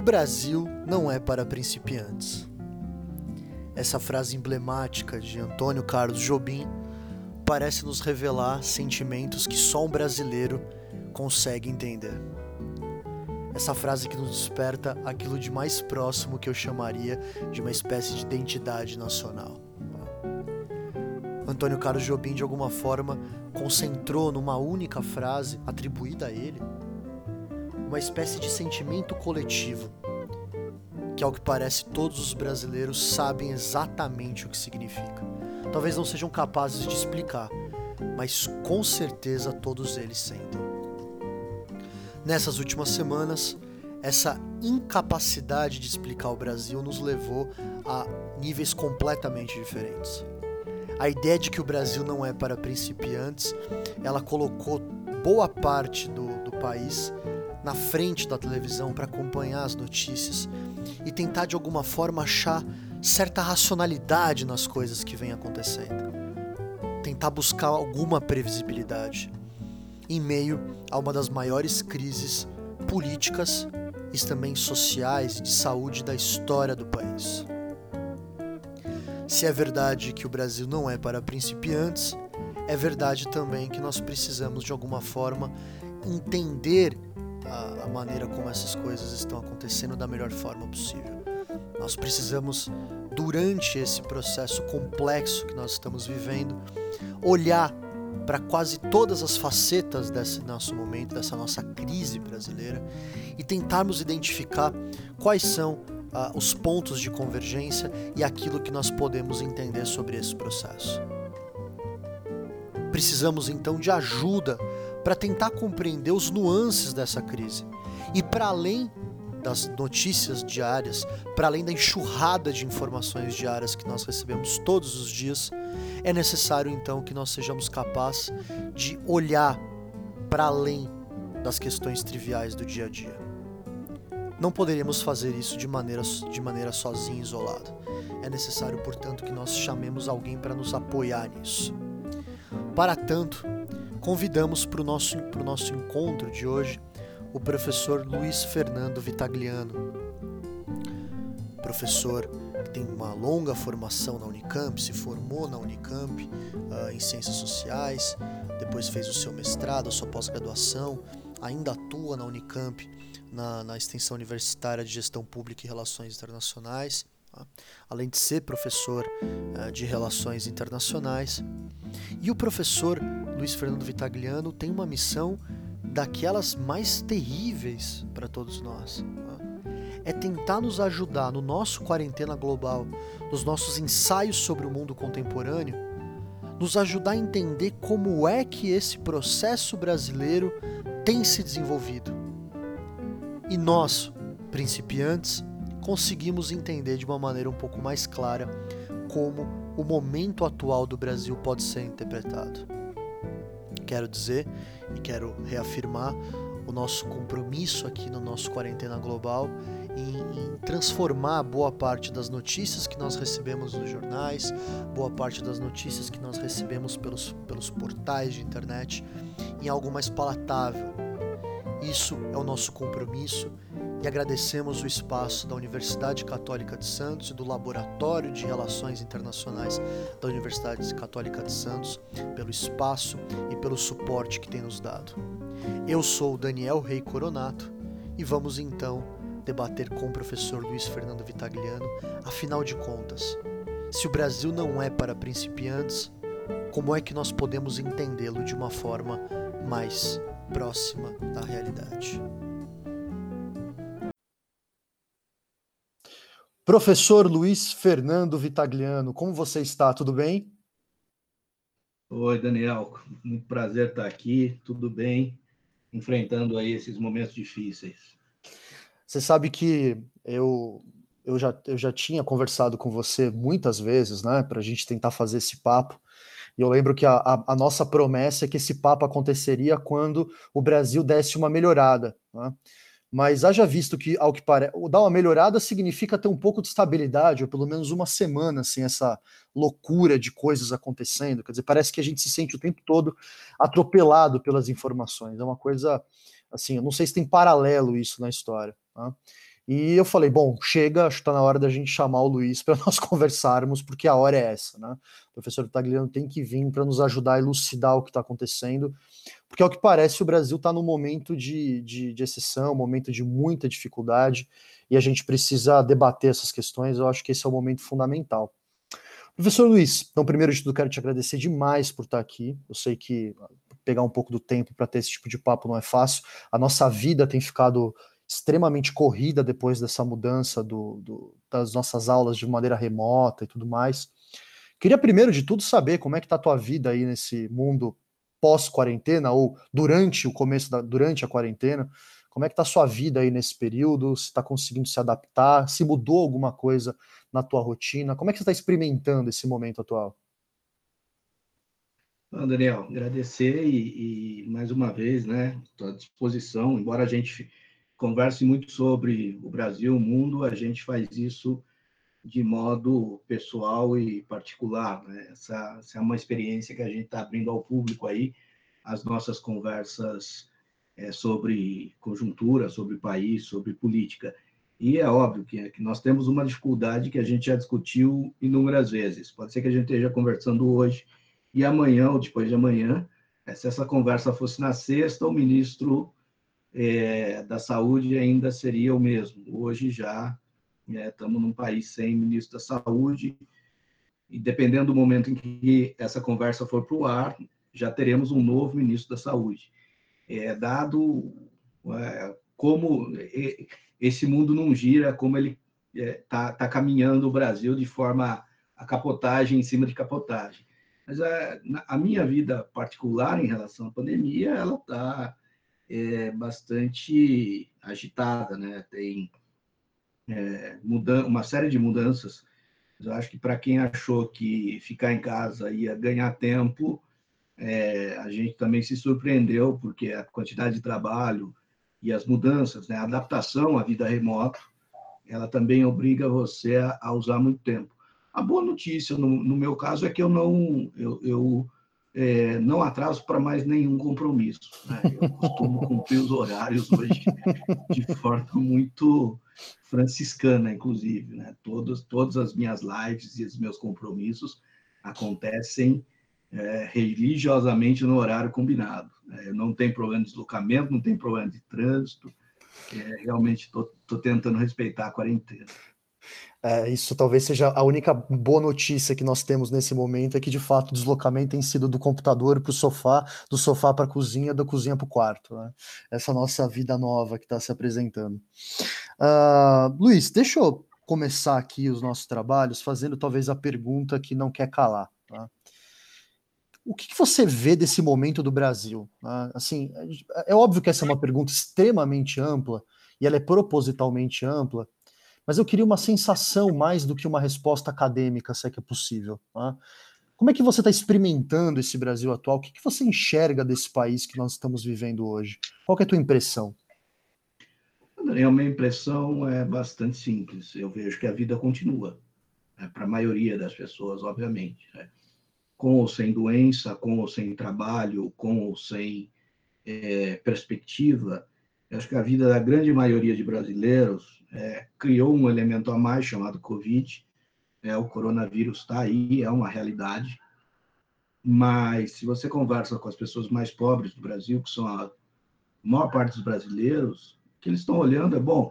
O Brasil não é para principiantes. Essa frase emblemática de Antônio Carlos Jobim parece nos revelar sentimentos que só um brasileiro consegue entender. Essa frase que nos desperta aquilo de mais próximo que eu chamaria de uma espécie de identidade nacional. Antônio Carlos Jobim, de alguma forma, concentrou numa única frase atribuída a ele uma espécie de sentimento coletivo, que ao que parece todos os brasileiros sabem exatamente o que significa. Talvez não sejam capazes de explicar, mas com certeza todos eles sentem. Nessas últimas semanas, essa incapacidade de explicar o Brasil nos levou a níveis completamente diferentes. A ideia de que o Brasil não é para principiantes, ela colocou boa parte do, do país na frente da televisão para acompanhar as notícias e tentar de alguma forma achar certa racionalidade nas coisas que vêm acontecendo. Tentar buscar alguma previsibilidade em meio a uma das maiores crises políticas e também sociais de saúde da história do país. Se é verdade que o Brasil não é para principiantes, é verdade também que nós precisamos de alguma forma entender a, a maneira como essas coisas estão acontecendo da melhor forma possível. Nós precisamos, durante esse processo complexo que nós estamos vivendo, olhar para quase todas as facetas desse nosso momento, dessa nossa crise brasileira e tentarmos identificar quais são uh, os pontos de convergência e aquilo que nós podemos entender sobre esse processo. Precisamos então de ajuda para tentar compreender os nuances dessa crise. E para além das notícias diárias, para além da enxurrada de informações diárias que nós recebemos todos os dias, é necessário então que nós sejamos capazes de olhar para além das questões triviais do dia a dia. Não poderíamos fazer isso de maneira, de maneira sozinha, isolada. É necessário, portanto, que nós chamemos alguém para nos apoiar nisso. Para tanto, convidamos para o nosso, nosso encontro de hoje o professor Luiz Fernando Vitagliano. Professor que tem uma longa formação na Unicamp, se formou na Unicamp uh, em Ciências Sociais, depois fez o seu mestrado, a sua pós-graduação, ainda atua na Unicamp na, na extensão universitária de Gestão Pública e Relações Internacionais? Além de ser professor uh, de Relações Internacionais. E o professor Luiz Fernando Vitagliano tem uma missão daquelas mais terríveis para todos nós. É tentar nos ajudar no nosso quarentena global, nos nossos ensaios sobre o mundo contemporâneo, nos ajudar a entender como é que esse processo brasileiro tem se desenvolvido. E nós, principiantes, conseguimos entender de uma maneira um pouco mais clara como o momento atual do Brasil pode ser interpretado. Quero dizer e quero reafirmar o nosso compromisso aqui no nosso Quarentena Global em, em, transformar boa parte das notícias que nós recebemos nos jornais, boa parte das notícias que nós recebemos pelos, pelos portais de internet, em algo mais palatável. Isso é o nosso compromisso e agradecemos o espaço da Universidade Católica de Santos e do Laboratório de Relações Internacionais da Universidade Católica de Santos pelo espaço e pelo suporte que tem nos dado. Eu sou Daniel Rei Coronato e vamos então debater com o professor Luiz Fernando Vitagliano, afinal de contas, se o Brasil não é para principiantes, como é que nós podemos entendê-lo de uma forma mais próxima da realidade? Professor Luiz Fernando Vitagliano, como você está? Tudo bem? Oi, Daniel. Muito prazer estar aqui. Tudo bem? Enfrentando aí esses momentos difíceis. Você sabe que eu, eu, já, eu já tinha conversado com você muitas vezes, né, para a gente tentar fazer esse papo. E eu lembro que a, a, a, nossa promessa é que esse papo aconteceria quando o Brasil desse uma melhorada. Né? mas haja visto que, ao que parece, dar uma melhorada significa ter um pouco de estabilidade, ou pelo menos uma semana sem essa loucura de coisas acontecendo. Quer dizer, parece que a gente se sente o tempo todo atropelado pelas informações. É uma coisa, assim, eu não sei se tem paralelo isso na história. Tá? E eu falei, bom, chega, acho que está na hora da gente chamar o Luiz para nós conversarmos, porque a hora é essa, né? O professor Tagliano tem que vir para nos ajudar a elucidar o que está acontecendo, porque ao que parece o Brasil está num momento de, de, de exceção, um momento de muita dificuldade, e a gente precisa debater essas questões, eu acho que esse é o momento fundamental. Professor Luiz, então, primeiro de tudo, quero te agradecer demais por estar aqui. Eu sei que pegar um pouco do tempo para ter esse tipo de papo não é fácil. A nossa vida tem ficado extremamente corrida depois dessa mudança do, do, das nossas aulas de maneira remota e tudo mais. Queria primeiro de tudo saber como é que está a tua vida aí nesse mundo pós-quarentena ou durante o começo da durante a quarentena. Como é que está a sua vida aí nesse período? Se está conseguindo se adaptar? Se mudou alguma coisa na tua rotina? Como é que você está experimentando esse momento atual? Bom, Daniel, agradecer e, e, mais uma vez, né, estou à disposição, embora a gente converse muito sobre o Brasil, o mundo, a gente faz isso de modo pessoal e particular. Né? Essa, essa é uma experiência que a gente está abrindo ao público aí, as nossas conversas é, sobre conjuntura, sobre país, sobre política. E é óbvio que, que nós temos uma dificuldade que a gente já discutiu inúmeras vezes. Pode ser que a gente esteja conversando hoje e amanhã ou depois de amanhã, se essa conversa fosse na sexta, o ministro é, da saúde ainda seria o mesmo. Hoje já é, estamos num país sem ministro da saúde, e dependendo do momento em que essa conversa for para o ar, já teremos um novo ministro da saúde. É, dado é, como esse mundo não gira, como ele está é, tá caminhando o Brasil de forma a capotagem em cima de capotagem. Mas a, a minha vida particular em relação à pandemia, ela está é bastante agitada, né? Tem é, uma série de mudanças. Eu acho que para quem achou que ficar em casa ia ganhar tempo, é, a gente também se surpreendeu, porque a quantidade de trabalho e as mudanças, né, a adaptação à vida remota, ela também obriga você a, a usar muito tempo. A boa notícia, no, no, meu caso, é que eu não, eu, eu é, não atraso para mais nenhum compromisso. Né? Eu costumo cumprir os horários hoje de forma muito franciscana, inclusive. Né? Todos, todas as minhas lives e os meus compromissos acontecem é, religiosamente no horário combinado. Né? não tem problema de deslocamento, não tem problema de trânsito. É, realmente estou tentando respeitar a quarentena. É, isso talvez seja a única boa notícia que nós temos nesse momento, é que de fato o deslocamento tem sido do computador para o sofá, do sofá para a cozinha, da cozinha para o quarto. Né? Essa nossa vida nova que está se apresentando. Uh, Luiz, deixa eu começar aqui os nossos trabalhos fazendo talvez a pergunta que não quer calar. Tá? O que, que, você vê desse momento do Brasil? Tá? Assim, é óbvio que essa é uma pergunta extremamente ampla e ela é propositalmente ampla, mas eu queria uma sensação mais do que uma resposta acadêmica, se é que é possível. Tá? Como é que você está experimentando esse Brasil atual? O que, que você enxerga desse país que nós estamos vivendo hoje? Qual é a tua impressão? A minha impressão é bastante simples. Eu vejo que a vida continua, né? para a maioria das pessoas, obviamente. Né? Com ou sem doença, com ou sem trabalho, com ou sem é, perspectiva, acho que a vida da grande maioria de brasileiros é, criou um elemento a mais chamado Covid. É, o coronavírus está aí, é uma realidade. Mas se você conversa com as pessoas mais pobres do Brasil, que são a maior parte dos brasileiros, o que eles estão olhando é bom.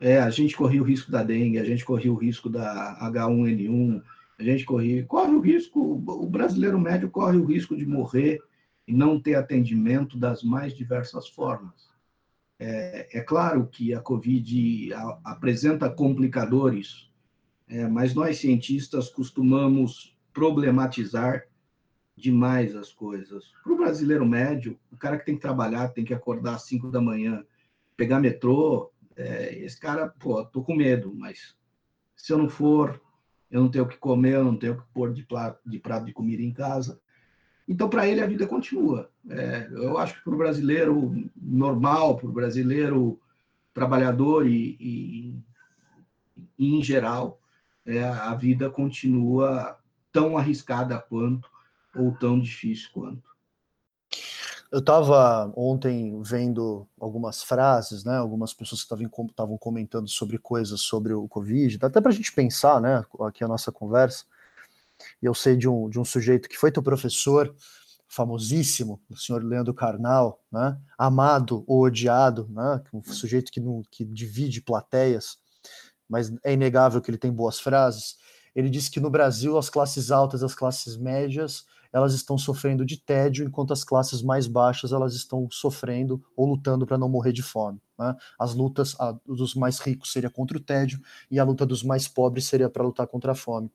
É, a gente corria o risco da dengue, a gente corria o risco da H1N1, a gente corria, corre o risco, o brasileiro médio corre o risco de morrer e não ter atendimento das mais diversas formas. É, é claro que a Covid a, apresenta complicadores, é, mas nós cientistas costumamos problematizar demais as coisas. Para o brasileiro médio, o cara que tem que trabalhar, tem que acordar às 5 da manhã, pegar metrô, é, esse cara, pô, tô com medo, mas se eu não for, eu não tenho o que comer, eu não tenho o que pôr de de, prato de comida em casa. Então, para ele, a vida continua. É, eu acho que para o brasileiro normal, para o brasileiro trabalhador e, e, e em geral, é, a vida continua tão arriscada quanto ou tão difícil quanto. Eu estava ontem vendo algumas frases, né? Algumas pessoas que estavam comentando sobre coisas sobre o Covid, até para a gente pensar, né? Aqui a nossa conversa. Eu sei de um, de um sujeito que foi teu professor, famosíssimo, o senhor Leandro Carnal, né? Amado ou odiado, né? Um sujeito que, não, que divide plateias, mas é inegável que ele tem boas frases. Ele disse que no Brasil as classes altas, as classes médias elas estão sofrendo de tédio, enquanto as classes mais baixas elas estão sofrendo ou lutando para não morrer de fome. Né? As lutas dos mais ricos seria contra o tédio e a luta dos mais pobres seria para lutar contra a fome.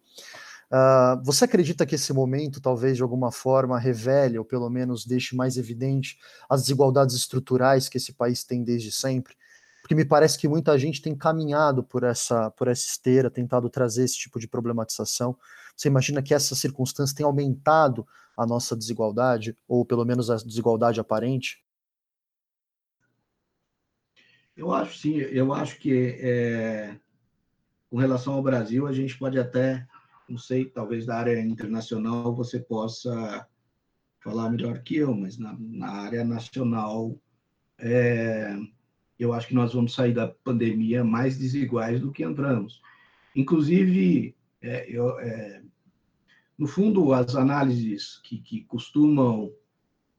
Uh, você acredita que esse momento, talvez de alguma forma, revele ou pelo menos deixe mais evidente as desigualdades estruturais que esse país tem desde sempre? Porque me parece que muita gente tem caminhado por essa, por essa esteira, tentado trazer esse tipo de problematização. Você imagina que essa circunstância tem aumentado a nossa desigualdade, ou pelo menos a desigualdade aparente? Eu acho sim, eu acho que é, com relação ao Brasil, a gente pode até, não sei, talvez da área internacional você possa falar melhor que eu, mas na, na área nacional, é, eu acho que nós vamos sair da pandemia mais desiguais do que entramos. Inclusive, é, eu, é, no fundo, as análises que, que costumam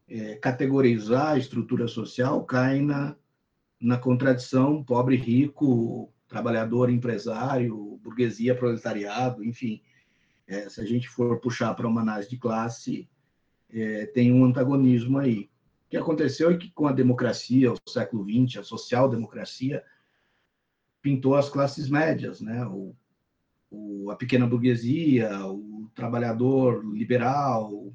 é, categorizar a estrutura social caem na, na contradição pobre-rico, trabalhador-empresário, burguesia-proletariado, enfim. É, se a gente for puxar para uma análise de classe, é, tem um antagonismo aí. O que aconteceu é que com a democracia, o século XX, a social-democracia, pintou as classes médias, né? O o, a pequena burguesia, o trabalhador liberal,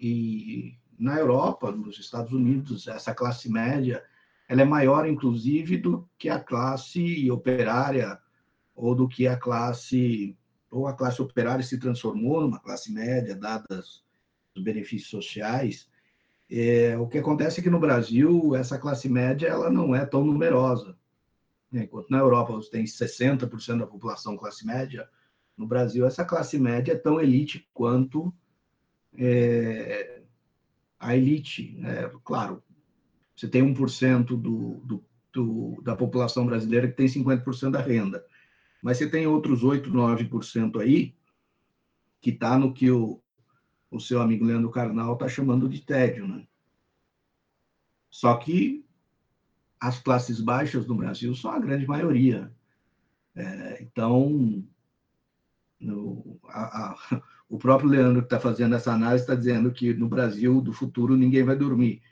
e na Europa, nos Estados Unidos, essa classe média ela é maior, inclusive, do que a classe operária ou do que a classe ou a classe operária se transformou numa classe média, dadas os benefícios sociais. É, o que acontece é que no Brasil essa classe média ela não é tão numerosa. Né? Enquanto na Europa você tem 60% da população classe média, no Brasil essa classe média é tão elite quanto é, a elite. Né? Claro, você tem 1% do, do, do, da população brasileira que tem 50% da renda, mas você tem outros 8, 9% aí que está no que o, o seu amigo Leandro Carnal está chamando de tédio. Né? Só que as classes baixas no Brasil são a grande maioria. É, então, no, a, a, o próprio Leandro que está fazendo essa análise está dizendo que no Brasil do futuro ninguém vai dormir.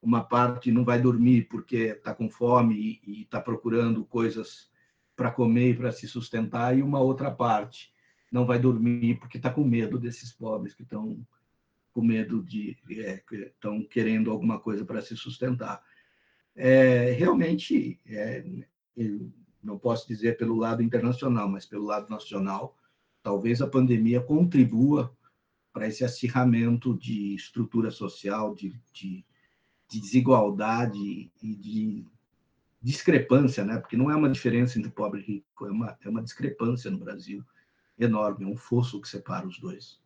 Uma parte não vai dormir porque está com fome e está procurando coisas para comer e para se sustentar, e uma outra parte não vai dormir porque está com medo desses pobres que estão com medo de estão é, querendo alguma coisa para se sustentar. É, realmente, é, não posso dizer pelo lado internacional, mas pelo lado nacional, talvez a pandemia contribua para esse acirramento de estrutura social, de, de, de desigualdade e de discrepância, né? porque não é uma diferença entre pobre e rico, é uma, é uma discrepância no Brasil enorme, é um fosso que separa os dois.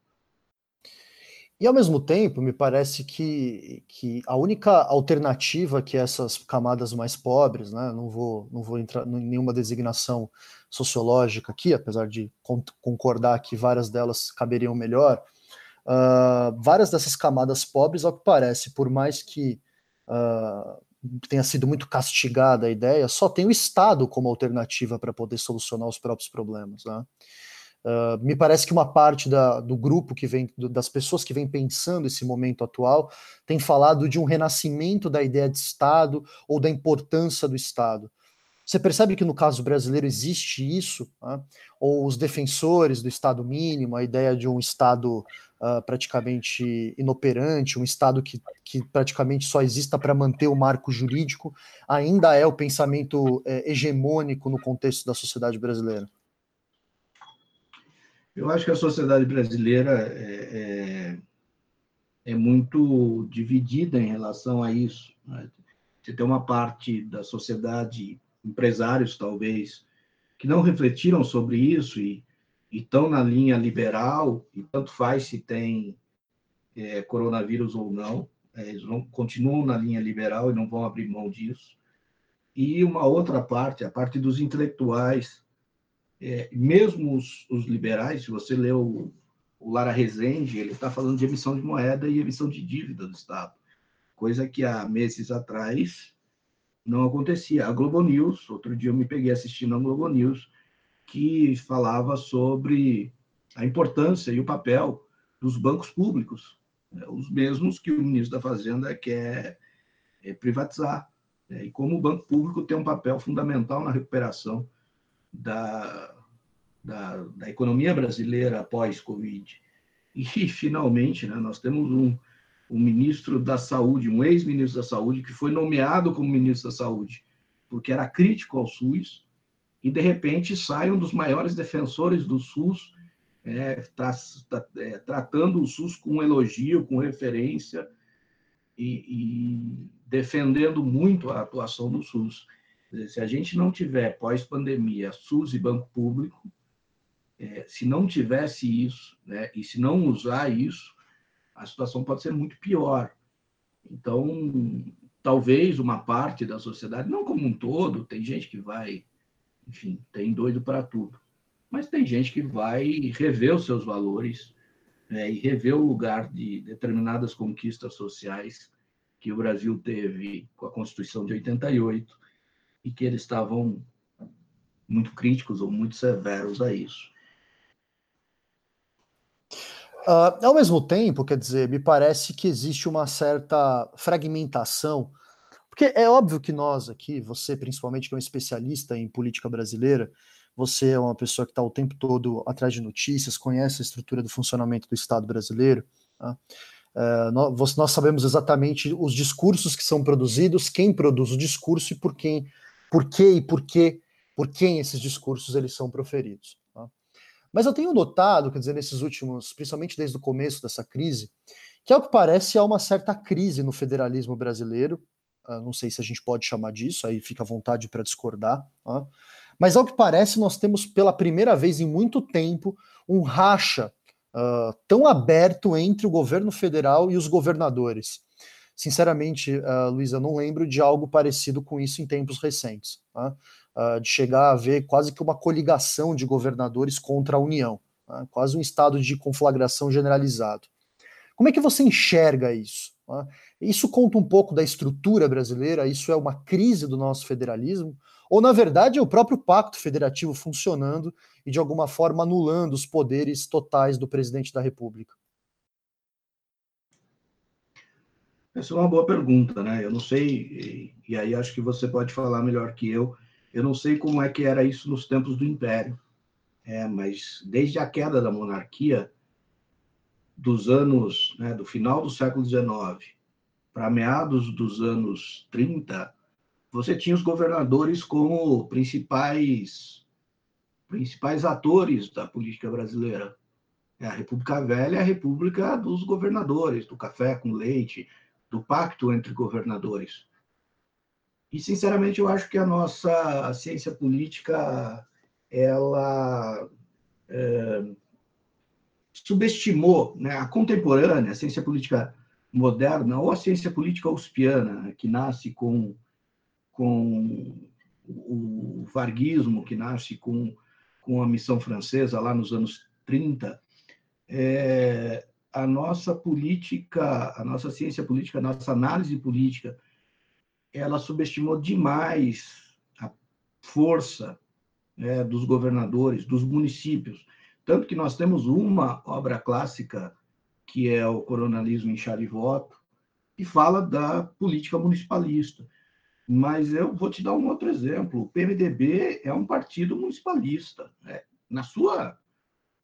E ao mesmo tempo, me parece que, que a única alternativa que essas camadas mais pobres, né, não vou, não vou entrar em nenhuma designação sociológica aqui, apesar de concordar que várias delas caberiam melhor, uh, várias dessas camadas pobres, ao que parece, por mais que uh, tenha sido muito castigada a ideia, só tem o Estado como alternativa para poder solucionar os próprios problemas. Né? Uh, me parece que uma parte da, do grupo que vem, do, das pessoas que vem pensando esse momento atual, tem falado de um renascimento da ideia de Estado ou da importância do Estado. Você percebe que no caso brasileiro existe isso? Né? Ou os defensores do Estado mínimo, a ideia de um Estado uh, praticamente inoperante, um Estado que, que praticamente só exista para manter o marco jurídico, ainda é o pensamento é, hegemônico no contexto da sociedade brasileira? Eu acho que a sociedade brasileira é, é, é muito dividida em relação a isso. Né? Você tem uma parte da sociedade, empresários talvez, que não refletiram sobre isso e estão na linha liberal, e tanto faz se tem é, coronavírus ou não, é, eles não, continuam na linha liberal e não vão abrir mão disso. E uma outra parte, a parte dos intelectuais, é, mesmo os, os, liberais, se você lê o, o Lara Rezende, ele está falando de emissão de moeda e emissão de dívida do Estado, coisa que há meses atrás não acontecia. A Globo News, outro dia eu me peguei assistindo a Globo News, que falava sobre a importância e o papel dos bancos públicos, né, os mesmos que o ministro da Fazenda quer é, privatizar, né, e como o banco público tem um papel fundamental na recuperação da, da, da economia brasileira após Covid. E, finalmente, né, nós temos um, um ministro da Saúde, um ex-ministro da Saúde, que foi nomeado como ministro da Saúde, porque era crítico ao SUS, e, de repente, sai um dos maiores defensores do SUS, é, é, tratando o SUS com elogio, com referência, e, e defendendo muito a atuação do SUS. Se a gente não tiver, pós-pandemia, SUS e banco público, é, se não tivesse isso, né, e se não usar isso, a situação pode ser muito pior. Então, talvez uma parte da sociedade, não como um todo, tem gente que vai, enfim, tem doido para tudo, mas tem gente que vai rever os seus valores né, e rever o lugar de determinadas conquistas sociais que o Brasil teve com a Constituição de 88 e que eles estavam muito críticos ou muito severos a isso. Uh, ao mesmo tempo, quer dizer, me parece que existe uma certa fragmentação, porque é óbvio que nós aqui, você principalmente que é um especialista em política brasileira, você é uma pessoa que está o tempo todo atrás de notícias, conhece a estrutura do funcionamento do Estado brasileiro. Tá? Uh, nós, nós, sabemos exatamente os discursos que são produzidos, quem produz o discurso e por quem, por que e por que, por quem esses discursos eles são proferidos. Mas eu tenho notado, quer dizer, nesses últimos, principalmente desde o começo dessa crise, que ao que parece há uma certa crise no federalismo brasileiro. Uh, não sei se a gente pode chamar disso, aí fica à vontade para discordar. Mas ao que parece, nós temos pela primeira vez em muito tempo um racha uh, tão aberto entre o governo federal e os governadores. Sinceramente, uh, não lembro de algo parecido com isso em tempos recentes. Tá? uh, de chegar a ver quase que uma coligação de governadores contra a União, uh, quase um estado de conflagração generalizado. Como é que você enxerga isso? Uh, isso conta um pouco da estrutura brasileira? Isso é uma crise do nosso federalismo? Ou, na verdade, é o próprio pacto federativo funcionando e, de alguma forma, anulando os poderes totais do presidente da República? Essa é uma boa pergunta, né? Eu não sei, e aí acho que você pode falar melhor que eu, eu não sei como é que era isso nos tempos do Império, é, mas desde a queda da monarquia, dos anos, né, do final do século XIX para meados dos anos 30, você tinha os governadores como principais principais atores da política brasileira. É a República Velha é a República dos governadores, do café com leite, do pacto entre governadores. E, sinceramente, eu acho que a nossa ciência política ela é, subestimou né, a contemporânea, a ciência política moderna, ou a ciência política uspiana, que nasce com, com o varguismo, que nasce com, com a missão francesa lá nos anos 30, é, a nossa política, a nossa ciência política, a nossa análise política ela subestimou demais a força né, dos governadores, dos municípios. Tanto que nós temos uma obra clássica, que é o Coronalismo em Chave e Voto, que fala da política municipalista. Mas eu vou te dar um outro exemplo. O PMDB é um partido municipalista, né? na, sua,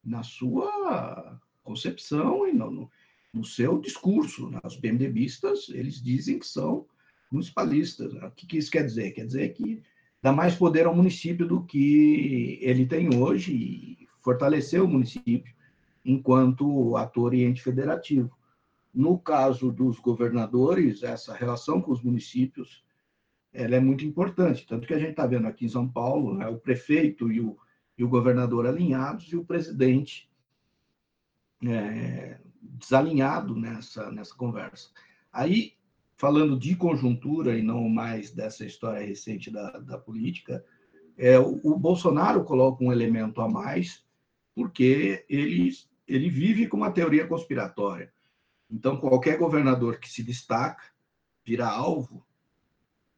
na sua concepção e no, no seu discurso. Né? Os PMDBistas, eles dizem que são municipalistas. O que, que isso quer dizer? Quer dizer que dá mais poder ao município do que ele tem hoje e fortalecer o município enquanto ator e ente federativo. No caso dos governadores, essa relação com os municípios ela é muito importante, tanto que a gente está vendo aqui em São Paulo né, o prefeito e o, e o governador alinhados e o presidente é, desalinhado nessa, nessa conversa. Aí, falando de conjuntura e não mais dessa história recente da, da política, é, o, o Bolsonaro coloca um elemento a mais, porque ele, ele vive com uma teoria conspiratória. Então, qualquer governador que se destaca vira alvo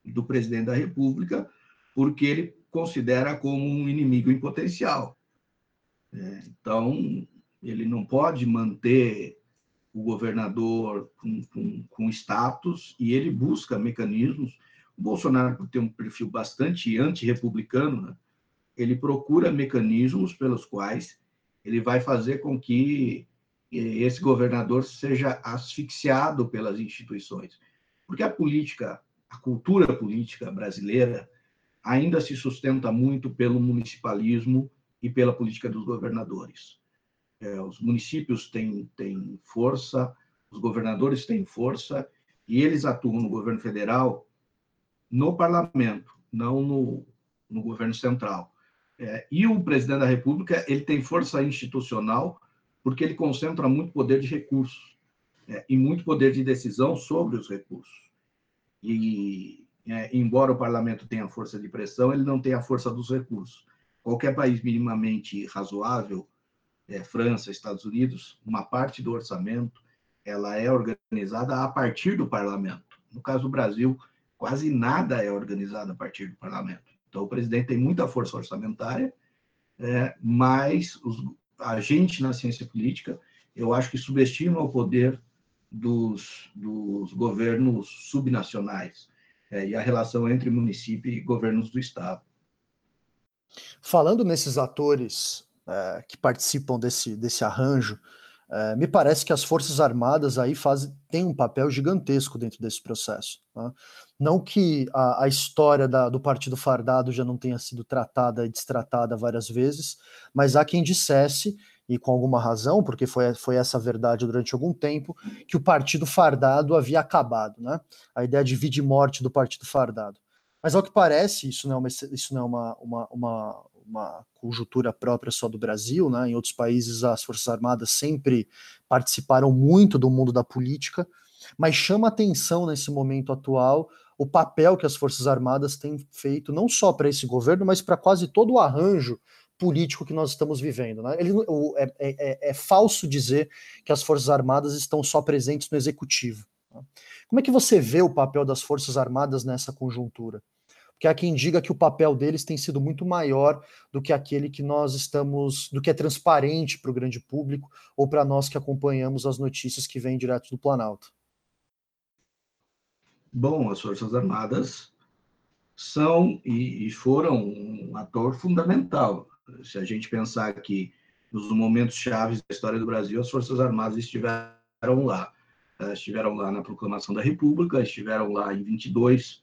do presidente da República, porque ele considera como um inimigo em potencial. É, então, ele não pode manter o governador com, com, com, status e ele busca mecanismos. O Bolsonaro tem um perfil bastante antirrepublicano, né? ele procura mecanismos pelos quais ele vai fazer com que eh, esse governador seja asfixiado pelas instituições. Porque a política, a cultura política brasileira ainda se sustenta muito pelo municipalismo e pela política dos governadores. É, os municípios têm, têm força, os governadores têm força, e eles atuam no governo federal, no parlamento, não no, no governo central. É, e o presidente da República ele tem força institucional porque ele concentra muito poder de recursos é, e muito poder de decisão sobre os recursos. E, é, embora o parlamento tenha força de pressão, ele não tem a força dos recursos. Qualquer país minimamente razoável é, França, Estados Unidos, uma parte do orçamento ela é organizada a partir do parlamento. No caso do Brasil, quase nada é organizado a partir do parlamento. Então, o presidente tem muita força orçamentária, é, mas os, gente na ciência política, eu acho que subestima o poder dos, dos governos subnacionais é, e a relação entre município e governos do Estado. Falando nesses atores é, que participam desse, desse arranjo, é, me parece que as Forças Armadas aí fazem, têm um papel gigantesco dentro desse processo. Tá? Não que a, a história da, do Partido Fardado já não tenha sido tratada e destratada várias vezes, mas há quem dissesse, e com alguma razão, porque foi, foi essa verdade durante algum tempo, que o Partido Fardado havia acabado, né? A ideia de vida e morte do Partido Fardado. Mas ao que parece, isso não é uma, isso não é uma, uma, uma, uma conjuntura própria só do Brasil, né? Em outros países as Forças Armadas sempre participaram muito do mundo da política, mas chama atenção nesse momento atual o papel que as Forças Armadas têm feito não só para esse governo, mas para quase todo o arranjo político que nós estamos vivendo. Né? Ele, o, é, é, é, é, falso dizer que as Forças Armadas estão só presentes no executivo. Né? Como é que você vê o papel das Forças Armadas nessa conjuntura? Que há quem diga que o papel deles tem sido muito maior do que aquele que nós estamos, do que é transparente para o grande público ou para nós que acompanhamos as notícias que vêm direto do Planalto. Bom, as Forças Armadas são e, foram um ator fundamental. Se a gente pensar que nos momentos chaves da história do Brasil, as Forças Armadas estiveram lá. Estiveram lá na proclamação da República, estiveram lá em 22,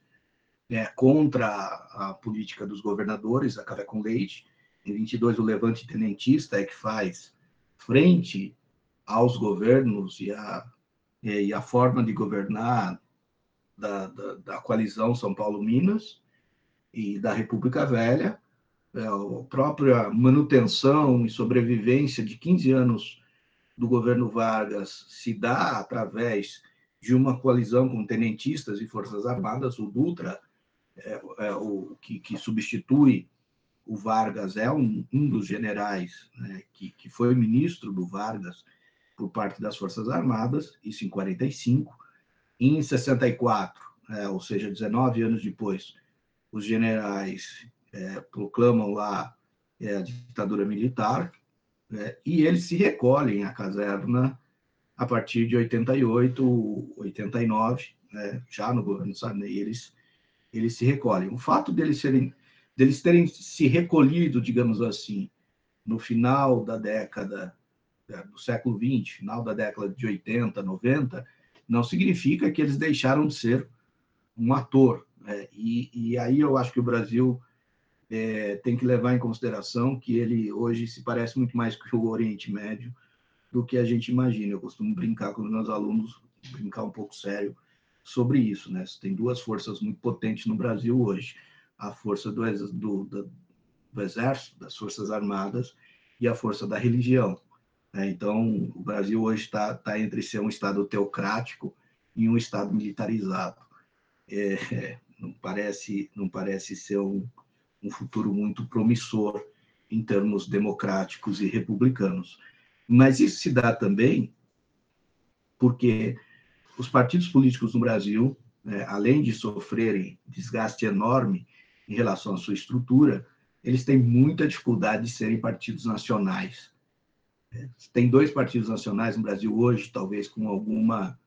é, contra a, a, política dos governadores, a café com leite. Em 22, o levante tenentista é que faz frente aos governos e a, e a forma de governar da, da, da coalizão São Paulo-Minas e da República Velha, é, a própria manutenção e sobrevivência de 15 anos do governo Vargas se dá através de uma coalizão com tenentistas e forças armadas, o Dutra é, é, o que, que, substitui o Vargas é um, um dos generais né, que, que foi ministro do Vargas por parte das Forças Armadas, isso em 45. Em 64, é, ou seja, 19 anos depois, os generais é, proclamam lá é, a ditadura militar né, e eles se recolhem à caserna a partir de 88, 89, né, já no governo Sarney, eles eles se recolhem. O fato deles serem deles terem se recolhido, digamos assim, no final da década é, do século XX, final da década de 80, 90, não significa que eles deixaram de ser um ator. Né? E, e, aí eu acho que o Brasil é, tem que levar em consideração que ele hoje se parece muito mais com o Oriente Médio do que a gente imagina. Eu costumo brincar com os meus alunos, brincar um pouco sério, sobre isso. Né? Tem duas forças muito potentes no Brasil hoje: a força do, do, do, Exército, das Forças Armadas, e a força da religião. Né? Então, o Brasil hoje está tá entre ser um Estado teocrático em um Estado militarizado. É, não, parece, não parece ser um, um futuro muito promissor em termos democráticos e republicanos. Mas isso se dá também porque os partidos políticos no Brasil, né, além de sofrerem desgaste enorme em relação à sua estrutura, eles têm muita dificuldade de serem partidos nacionais. Tem dois partidos nacionais no Brasil hoje, talvez com alguma,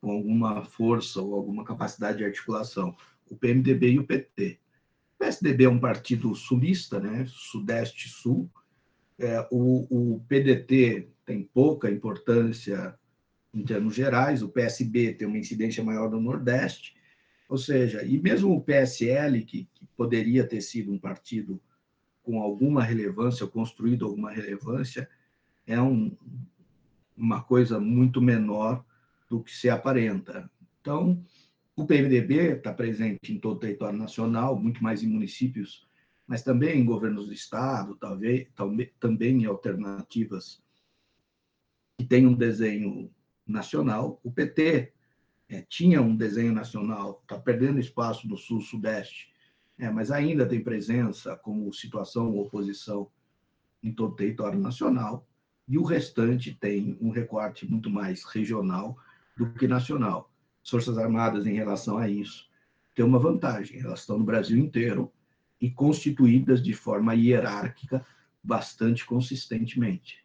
com alguma força ou alguma capacidade de articulação, o PMDB e o PT. O PSDB é um partido sulista, né, sudeste-sul. É, o, o PDT tem pouca importância em termos gerais, o PSB tem uma incidência maior no Nordeste, ou seja, e mesmo o PSL, que, que poderia ter sido um partido com alguma relevância, construído alguma relevância, é um, uma coisa muito menor do que se aparenta. Então, o PMDB está presente em todo o território nacional, muito mais em municípios, mas também em governos do Estado, talvez, também em alternativas que têm um desenho nacional. O PT é, tinha um desenho nacional, está perdendo espaço no sul-sudeste, é, mas ainda tem presença como situação ou oposição em todo o território nacional, e o restante tem um recorte muito mais regional do que nacional. As Forças Armadas, em relação a isso, têm uma vantagem, elas estão no Brasil inteiro e constituídas de forma hierárquica bastante consistentemente.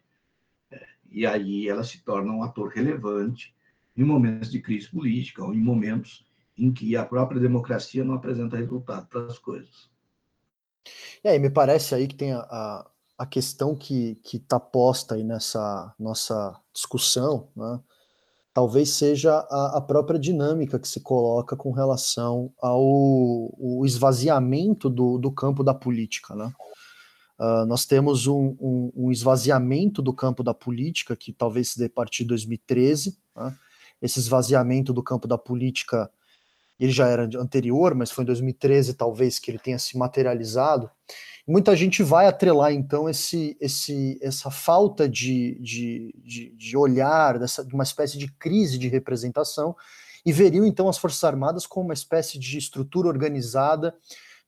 É, e aí ela se torna um ator relevante em momentos de crise política ou em momentos em que a própria democracia não apresenta resultado para as coisas. E aí, me parece aí que tem a, a, questão que está posta aí nessa nossa discussão, né? talvez seja a, a, própria dinâmica que se coloca com relação ao esvaziamento do, do campo da política. Né? Uh, nós temos um, um, um, esvaziamento do campo da política, que talvez se dê a partir de 2013. Né? Esse esvaziamento do campo da política, ele já era anterior, mas foi em 2013 talvez que ele tenha se materializado. Muita gente vai atrelar então esse, esse, essa falta de, de, de, de olhar, dessa, de uma espécie de crise de representação, e veriam então as Forças Armadas como uma espécie de estrutura organizada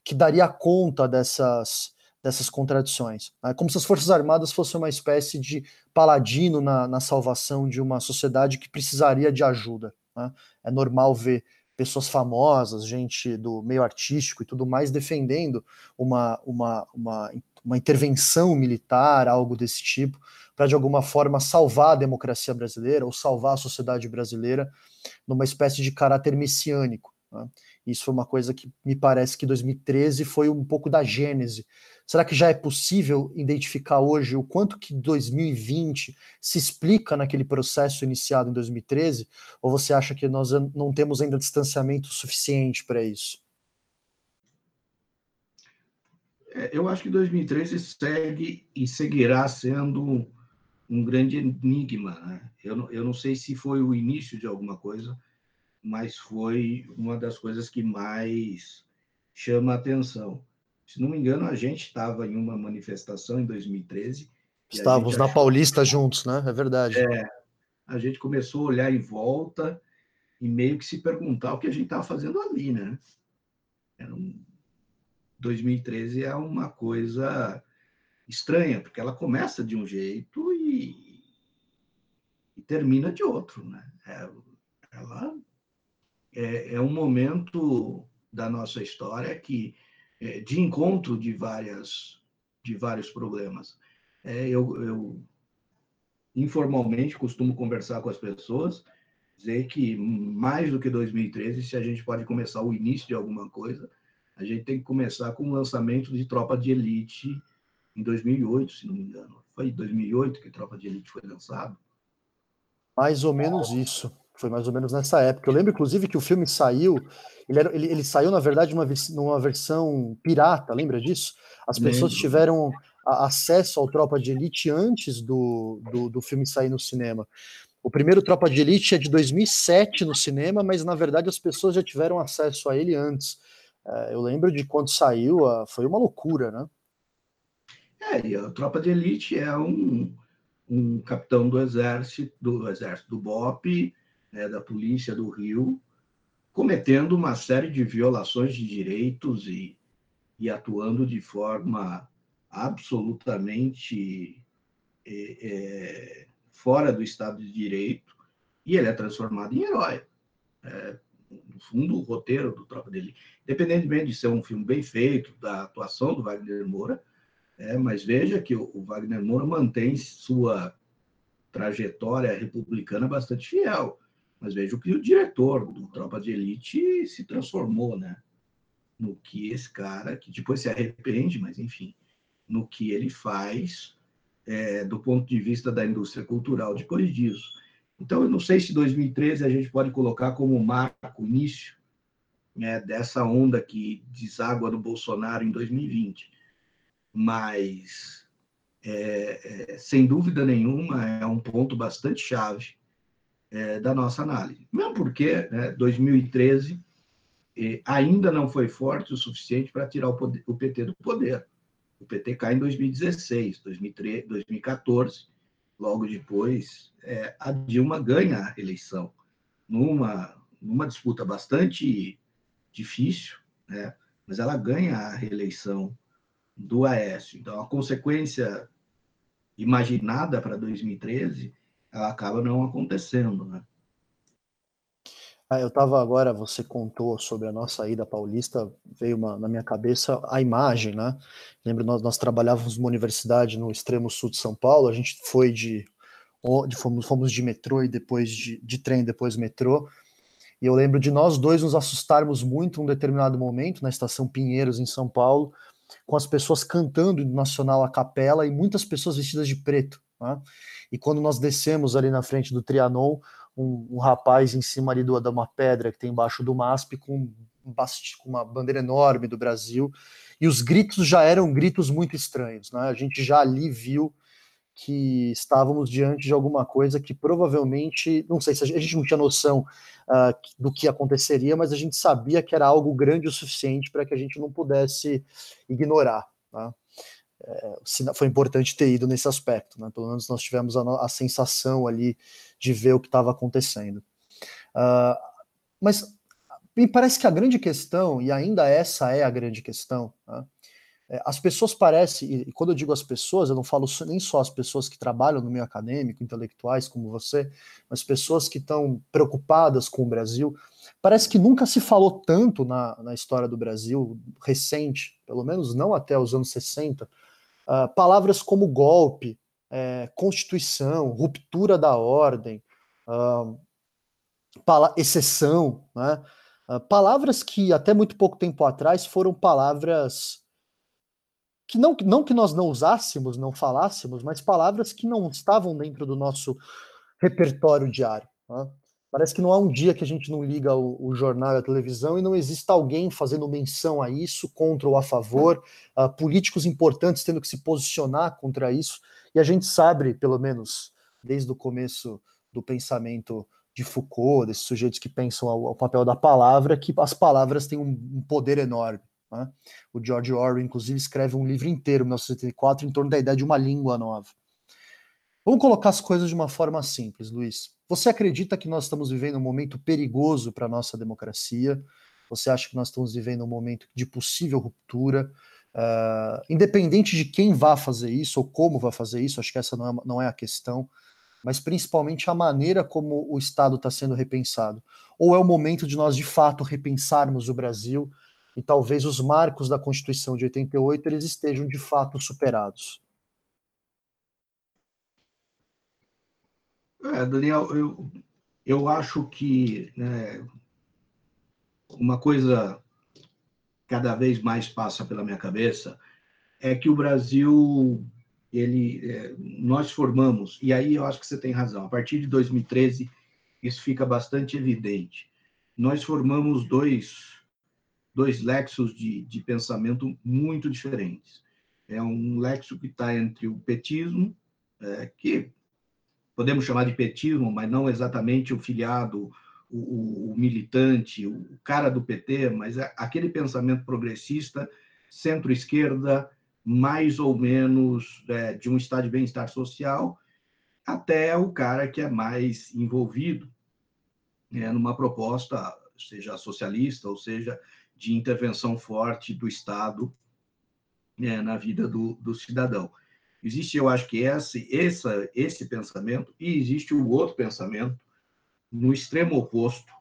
que daria conta dessas, dessas contradições. É como se as Forças Armadas fossem uma espécie de paladino na, na salvação de uma sociedade que precisaria de ajuda. Né? É normal ver pessoas famosas, gente do meio artístico e tudo mais, defendendo uma, uma, uma, uma intervenção militar, algo desse tipo, para de alguma forma salvar a democracia brasileira ou salvar a sociedade brasileira numa espécie de caráter messiânico. Né? Isso foi uma coisa que me parece que 2013 foi um pouco da gênese Será que já é possível identificar hoje o quanto que 2020 se explica naquele processo iniciado em 2013? Ou você acha que nós não temos ainda distanciamento suficiente para isso? É, eu acho que 2013 segue e seguirá sendo um grande enigma. Né? Eu, não, eu não sei se foi o início de alguma coisa, mas foi uma das coisas que mais chama a atenção. Se não me engano, a gente estava em uma manifestação em 2013. Estávamos na achou... Paulista juntos, né? É verdade. É, a gente começou a olhar em volta e meio que se perguntar o que a gente estava fazendo ali, né? Um... 2013 é uma coisa estranha, porque ela começa de um jeito e, e termina de outro, né? É, ela é, é um momento da nossa história que de encontro de várias de vários problemas. É, eu, eu informalmente costumo conversar com as pessoas, dizer que mais do que 2013, se a gente pode começar o início de alguma coisa, a gente tem que começar com o lançamento de Tropa de Elite em 2008, se não me engano. Foi em 2008 que Tropa de Elite foi lançado. Mais ou menos isso. Foi mais ou menos nessa época. Eu lembro, inclusive, que o filme saiu. Ele, era, ele, ele saiu, na verdade, numa, numa versão pirata, lembra disso? As pessoas lembro. tiveram acesso ao Tropa de Elite antes do, do, do, filme sair no cinema. O primeiro Tropa de Elite é de 2007 no cinema, mas na verdade as pessoas já tiveram acesso a ele antes. É, eu lembro de quando saiu, foi uma loucura, né? É, e a Tropa de Elite é um, um capitão do exército, do exército do BOP, né, da polícia do Rio, cometendo uma série de violações de direitos e, e atuando de forma absolutamente é, é, fora do Estado de Direito, e ele é transformado em herói. É, no fundo, o roteiro do Tropa dele, independentemente de ser um filme bem feito, da atuação do Wagner Moura, é, mas veja que o, o Wagner Moura mantém sua trajetória republicana bastante fiel. Mas veja que o diretor do Tropa de Elite se transformou, né? No que esse cara, que depois se arrepende, mas enfim, no que ele faz é, do ponto de vista da indústria cultural de Corridiço. Então, eu não sei se 2013 a gente pode colocar como marco, início né, dessa onda que deságua no Bolsonaro em 2020. Mas, é, é, sem dúvida nenhuma, é um ponto bastante chave é, da nossa análise. Mesmo porque né, 2013 é, ainda não foi forte o suficiente para tirar o, poder, o PT do poder. O PT cai em 2016, 2013, 2014 logo depois, é, a Dilma ganha a eleição numa, numa disputa bastante difícil, né? mas ela ganha a reeleição do Aécio. Então, a consequência imaginada para 2013, ela acaba não acontecendo. Né? Ah, eu estava agora, você contou sobre a nossa ida paulista, veio uma, na minha cabeça a imagem, né? Lembro, nós, nós trabalhávamos numa universidade no extremo sul de São Paulo, a gente foi de, fomos, fomos de metrô e depois de, de trem, depois metrô, e eu lembro de nós dois nos assustarmos muito em um determinado momento, na estação Pinheiros, em São Paulo, com as pessoas cantando Nacional a capela e muitas pessoas vestidas de preto. Né? E quando nós descemos ali na frente do Trianon, um, um rapaz em cima ali do, de uma pedra que tem embaixo do MASP com, com uma bandeira enorme do Brasil, e os gritos já eram gritos muito estranhos, né? A gente já ali viu que estávamos diante de alguma coisa que provavelmente, não sei se a gente não tinha noção uh, do que aconteceria, mas a gente sabia que era algo grande o suficiente para que a gente não pudesse ignorar. Tá? É, foi importante ter ido nesse aspecto, né? pelo menos nós tivemos a, a sensação ali de ver o que estava acontecendo. Uh, mas me parece que a grande questão, e ainda essa é a grande questão, né? é, as pessoas parecem, e quando eu digo as pessoas, eu não falo nem só as pessoas que trabalham no meio acadêmico, intelectuais como você, mas pessoas que estão preocupadas com o Brasil. Parece que nunca se falou tanto na, na história do Brasil recente, pelo menos não até os anos 60, ah, palavras como golpe, é, Constituição, ruptura da ordem, uh, exceção, né? Uh, palavras que até muito pouco tempo atrás foram palavras que não, não que nós não usássemos, não falássemos, mas palavras que não estavam dentro do nosso repertório diário. Né? Parece que não há um dia que a gente não liga o, o, jornal e a televisão e não exista alguém fazendo menção a isso, contra ou a favor, uh, políticos importantes tendo que se posicionar contra isso. E a gente sabe, pelo menos desde o começo do pensamento de Foucault, desses sujeitos que pensam ao, ao papel da palavra, que as palavras têm um, um poder enorme. Né? O George Orwell, inclusive, escreve um livro inteiro, em 1974, em torno da ideia de uma língua nova. Vamos colocar as coisas de uma forma simples, Luiz. Você acredita que nós estamos vivendo um momento perigoso para a nossa democracia? Você acha que nós estamos vivendo um momento de possível ruptura? Uh, independente de quem vá fazer isso ou como vai fazer isso, acho que essa não é, não é a questão, mas principalmente a maneira como o Estado está sendo repensado. Ou é o momento de nós, de fato, repensarmos o Brasil e talvez os marcos da Constituição de 88 eles estejam de fato superados? É, Daniel, eu, eu acho que né, uma coisa cada vez mais passa pela minha cabeça é que o Brasil, ele, é, nós formamos, e aí eu acho que você tem razão, a partir de 2013 isso fica bastante evidente. Nós formamos dois, dois lexos de, de pensamento muito diferentes. É um lexo que está entre o petismo, é, que podemos chamar de petismo, mas não exatamente o filiado, o, o, militante, o cara do PT, mas aquele pensamento progressista, centro-esquerda, mais ou menos é, de um estado de bem-estar social, até o cara que é mais envolvido é, numa proposta, seja socialista ou seja de intervenção forte do Estado é, na vida do, do, cidadão. Existe, eu acho que esse, essa, esse pensamento, e existe o outro pensamento no extremo oposto,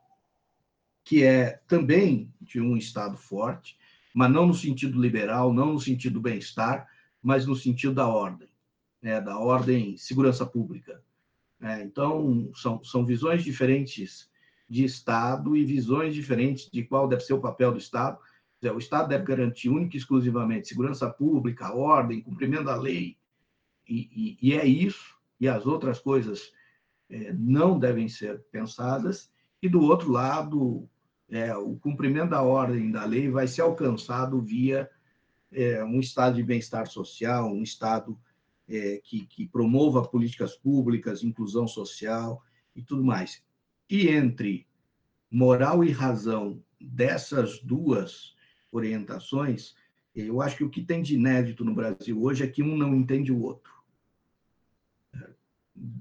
que é também de um Estado forte, mas não no sentido liberal, não no sentido bem-estar, mas no sentido da ordem, né, da ordem segurança pública. É, então, são, são visões diferentes de Estado e visões diferentes de qual deve ser o papel do Estado. O Estado deve garantir única e exclusivamente segurança pública, ordem, cumprimento da lei, e, e, é isso, e as outras coisas é, não devem ser pensadas, e do outro lado, é, o cumprimento da ordem da lei vai ser alcançado via é, um estado de bem-estar social, um estado é, que, que promova políticas públicas, inclusão social e tudo mais. E entre moral e razão dessas duas orientações, eu acho que o que tem de inédito no Brasil hoje é que um não entende o outro.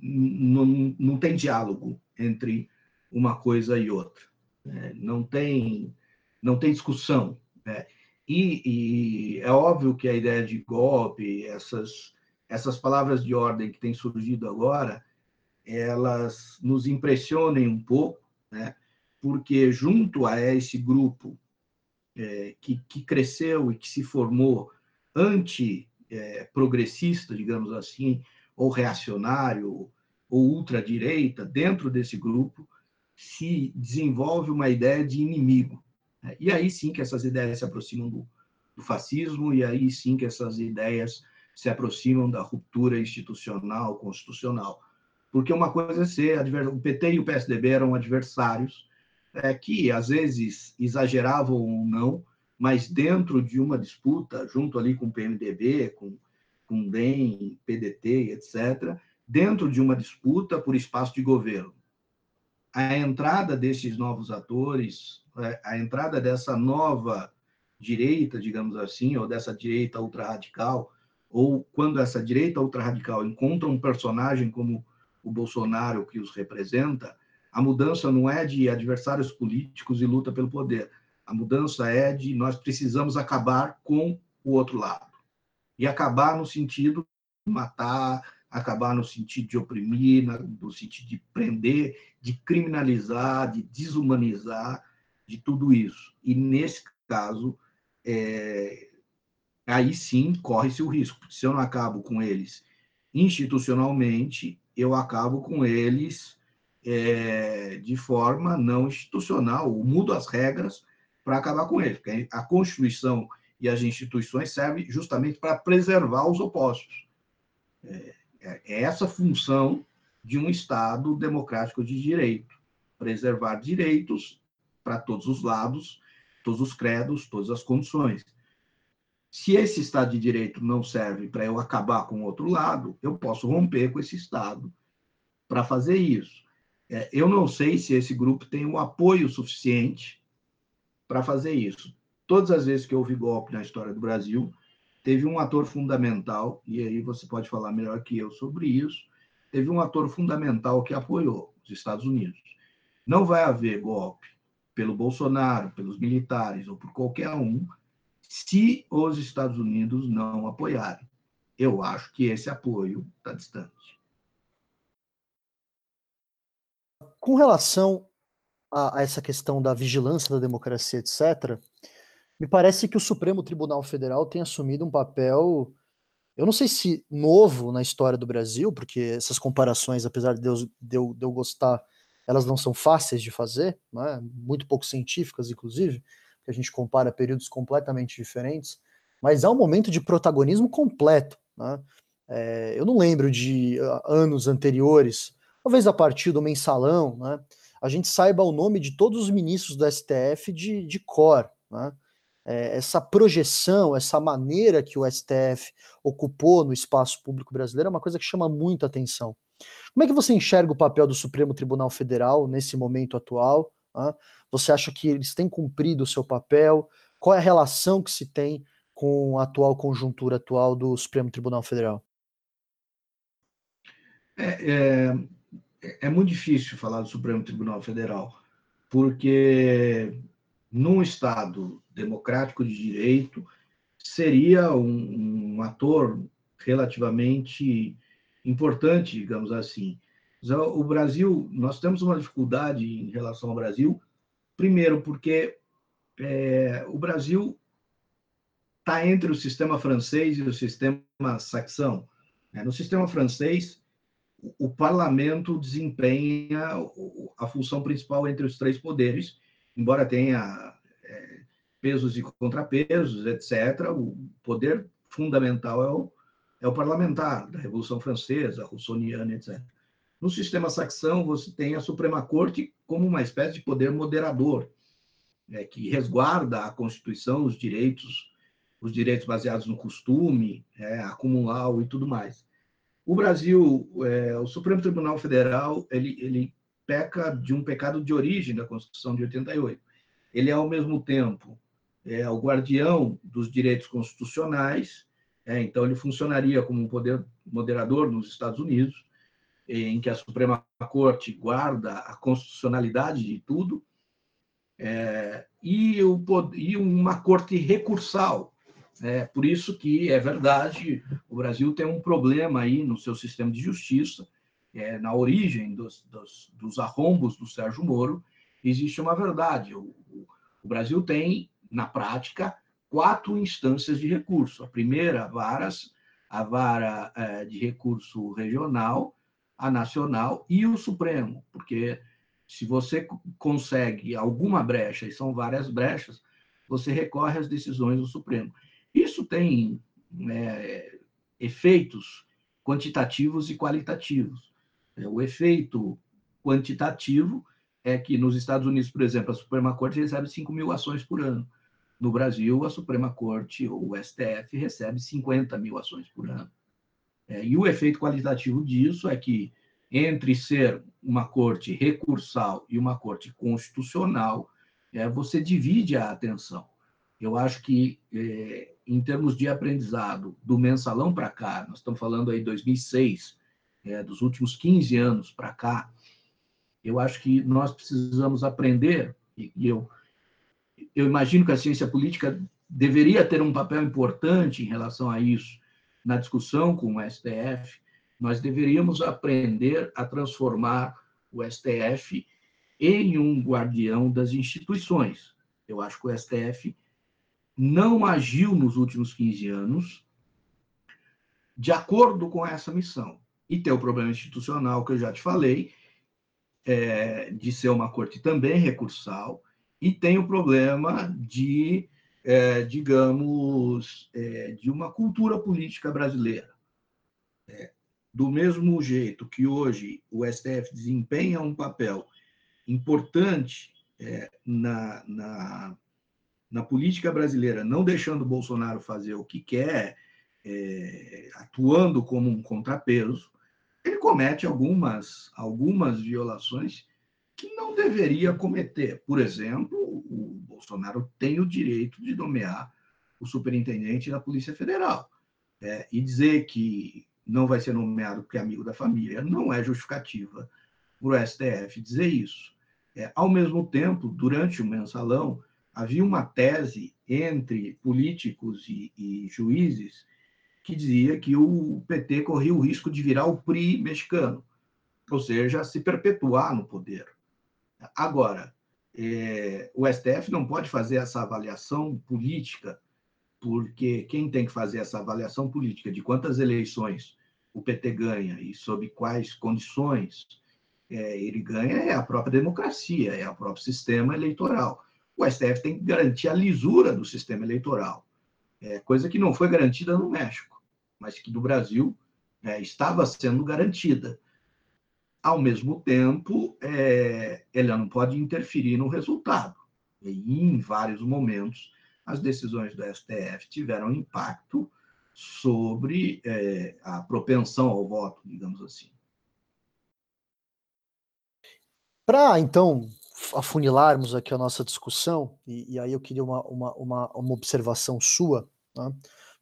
Não, não tem diálogo entre uma coisa e outra. Né? Não tem, não tem discussão. Né? E, e, é óbvio que a ideia de golpe, essas, essas palavras de ordem que têm surgido agora, elas nos impressionem um pouco, né? porque junto a esse grupo é, que, que cresceu e que se formou anti-progressista, é, digamos assim, ou reacionário, ou ultradireita, dentro desse grupo se desenvolve uma ideia de inimigo. Né? E aí sim que essas ideias se aproximam do, do fascismo, e aí sim que essas ideias se aproximam da ruptura institucional, constitucional. Porque uma coisa é ser, o PT e o PSDB eram adversários, é, que às vezes exageravam ou não, mas dentro de uma disputa, junto ali com o PMDB, com, com DEM, PDT, etc., dentro de uma disputa por espaço de governo. A entrada desses novos atores, é, a entrada dessa nova direita, digamos assim, ou dessa direita ultrarradical, ou quando essa direita ultrarradical encontra um personagem como o Bolsonaro que os representa, a mudança não é de adversários políticos e luta pelo poder. A mudança é de nós precisamos acabar com o outro lado. E acabar no sentido de matar, acabar no sentido de oprimir, no sentido de prender, de criminalizar, de desumanizar, de tudo isso. E nesse caso, é, aí sim corre-se o risco. Se eu não acabo com eles institucionalmente, eu acabo com eles é, de forma não institucional, mudo as regras para acabar com ele. Porque a Constituição e as instituições servem justamente para preservar os opostos. É, é essa função de um Estado democrático de direito, preservar direitos para todos os lados, todos os credos, todas as condições. Se esse Estado de Direito não serve para eu acabar com o outro lado, eu posso romper com esse Estado para fazer isso. É, eu não sei se esse grupo tem o apoio suficiente para fazer isso. Todas as vezes que houve golpe na história do Brasil, teve um ator fundamental, e aí você pode falar melhor que eu sobre isso, teve um ator fundamental que apoiou os Estados Unidos. Não vai haver golpe pelo Bolsonaro, pelos militares ou por qualquer um, se os Estados Unidos não apoiarem. Eu acho que esse apoio está distante. Com relação a, a, essa questão da vigilância da democracia, etc., me parece que o Supremo Tribunal Federal tem assumido um papel, eu não sei se novo na história do Brasil, porque essas comparações, apesar de eu, de eu, de eu gostar, elas não são fáceis de fazer, né? muito pouco científicas, inclusive, que a gente compara períodos completamente diferentes, mas há um momento de protagonismo completo. Né? É, eu não lembro de uh, anos anteriores talvez a partir do mensalão, né, a gente saiba o nome de todos os ministros do STF de, de cor. Né? É, essa projeção, essa maneira que o STF ocupou no espaço público brasileiro é uma coisa que chama muita atenção. Como é que você enxerga o papel do Supremo Tribunal Federal nesse momento atual? Né? Você acha que eles têm cumprido o seu papel? Qual é a relação que se tem com a atual conjuntura atual do Supremo Tribunal Federal? É, é, é muito difícil falar do Supremo Tribunal Federal, porque num Estado democrático de direito seria um, um ator relativamente importante, digamos assim. O Brasil, nós temos uma dificuldade em relação ao Brasil, primeiro porque é, o Brasil está entre o sistema francês e o sistema saxão. É, no sistema francês, o parlamento desempenha a função principal entre os três poderes, embora tenha é, pesos e contrapesos, etc. O poder fundamental é o, é o parlamentar, da Revolução Francesa, Rousseauiana, etc. No sistema saxão, você tem a Suprema Corte como uma espécie de poder moderador, é, que resguarda a Constituição, os direitos, os direitos baseados no costume, é, acumular e tudo mais. O Brasil, é, o Supremo Tribunal Federal, ele, ele peca de um pecado de origem da Constituição de 88. Ele é, ao mesmo tempo, é, o guardião dos direitos constitucionais, é, então ele funcionaria como um poder moderador nos Estados Unidos, em que a Suprema Corte guarda a constitucionalidade de tudo, é, e, o, e uma corte recursal, é por isso que é verdade, o Brasil tem um problema aí no seu sistema de justiça, é, na origem dos, dos, dos, arrombos do Sérgio Moro, existe uma verdade. O, o, Brasil tem, na prática, quatro instâncias de recurso. A primeira, varas, a vara é, de recurso regional, a nacional e o Supremo, porque se você consegue alguma brecha, e são várias brechas, você recorre às decisões do Supremo. Isso tem né, efeitos quantitativos e qualitativos. É, o efeito quantitativo é que nos Estados Unidos, por exemplo, a Suprema Corte recebe 5 mil ações por ano. No Brasil, a Suprema Corte, ou o STF, recebe 50 mil ações por ano. É, e o efeito qualitativo disso é que, entre ser uma corte recursal e uma corte constitucional, é, você divide a atenção. Eu acho que é, em termos de aprendizado do mensalão para cá, nós estamos falando aí 2006, é, dos últimos 15 anos para cá, eu acho que nós precisamos aprender, e, e eu, eu imagino que a ciência política deveria ter um papel importante em relação a isso, na discussão com o STF, nós deveríamos aprender a transformar o STF em um guardião das instituições. Eu acho que o STF não agiu nos últimos 15 anos de acordo com essa missão. E tem o problema institucional que eu já te falei, é, de ser uma corte também recursal, e tem o problema de, é, digamos, é, de uma cultura política brasileira. É, do mesmo jeito que hoje o STF desempenha um papel importante é, na, na na política brasileira, não deixando Bolsonaro fazer o que quer, é, atuando como um contrapeso, ele comete algumas, algumas violações que não deveria cometer. Por exemplo, o Bolsonaro tem o direito de nomear o superintendente da Polícia Federal. É, e dizer que não vai ser nomeado porque é amigo da família não é justificativa para o STF dizer isso. É, ao mesmo tempo, durante o mensalão, havia uma tese entre políticos e, e juízes que dizia que o PT corria o risco de virar o PRI mexicano, ou seja, se perpetuar no poder. Agora, é, o STF não pode fazer essa avaliação política, porque quem tem que fazer essa avaliação política de quantas eleições o PT ganha e sob quais condições é, ele ganha é a própria democracia, é o próprio sistema eleitoral. O STF tem que garantir a lisura do sistema eleitoral, é, coisa que não foi garantida no México, mas que no Brasil é, estava sendo garantida. Ao mesmo tempo, é, ela não pode interferir no resultado. E, em vários momentos, as decisões do STF tiveram impacto sobre é, a propensão ao voto, digamos assim. Para, então, afunilarmos aqui a nossa discussão, e, e aí eu queria uma, uma, uma, uma observação sua, né?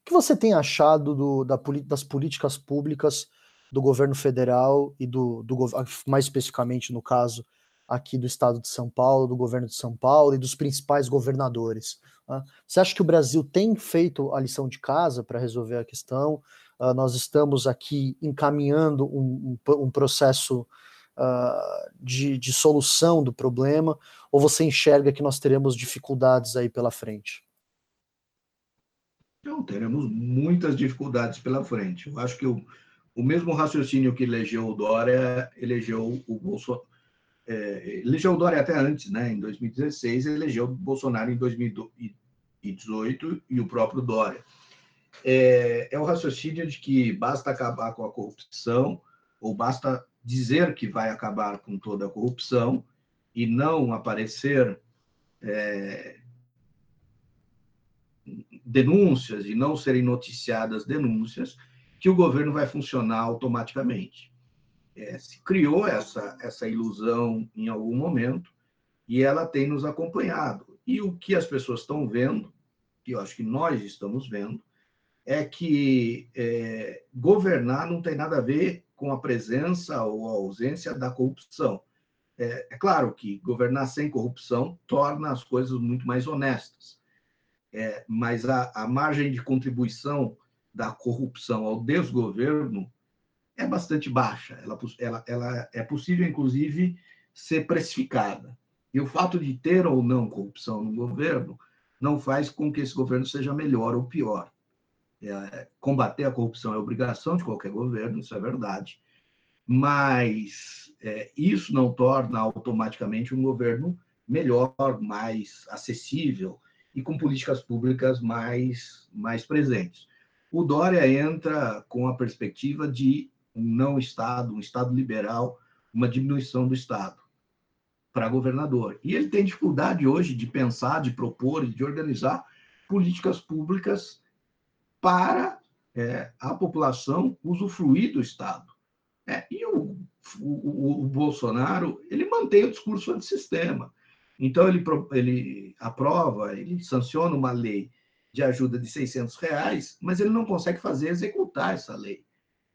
Que você tem achado do, da, das políticas públicas do governo federal e do, do mais especificamente no caso aqui do estado de São Paulo, do governo de São Paulo e dos principais governadores. Né? Você acha que o Brasil tem feito a lição de casa para resolver a questão? Uh, nós estamos aqui encaminhando um, um, um processo uh, de, de solução do problema, ou você enxerga que nós teremos dificuldades aí pela frente? Não, teremos muitas dificuldades pela frente. Eu acho que o, o mesmo raciocínio que elegeu o Dória elegeu o Bolsonaro é, elegeu o Dória até antes, né? Em 2016, elegeu o Bolsonaro em 2018 e o próprio Dória. É, é o raciocínio de que basta acabar com a corrupção ou basta dizer que vai acabar com toda a corrupção e não aparecer é, denúncias e não serem noticiadas denúncias, que o governo vai funcionar automaticamente é, se criou essa, essa ilusão em algum momento e ela tem nos acompanhado. E o que as pessoas estão vendo, que eu acho que nós estamos vendo, é que é, governar não tem nada a ver com a presença ou a ausência da corrupção. É, é claro que governar sem corrupção torna as coisas muito mais honestas, é, mas a, a margem de contribuição da corrupção ao desgoverno é bastante baixa. Ela, ela, ela é possível, inclusive, ser precificada. E o fato de ter ou não corrupção no governo não faz com que esse governo seja melhor ou pior. É, combater a corrupção é obrigação de qualquer governo, isso é verdade, mas é, isso não torna automaticamente um governo melhor, mais acessível e com políticas públicas mais, mais presentes. O Dória entra com a perspectiva de um não Estado, um Estado liberal, uma diminuição do Estado para governador. E ele tem dificuldade hoje de pensar, de propor, de organizar políticas públicas para é, a população usufruir do Estado. É, e o, o, o, Bolsonaro, ele mantém o discurso antissistema. Então, ele, ele aprova, ele sanciona uma lei de ajuda de 600 reais, mas ele não consegue fazer executar essa lei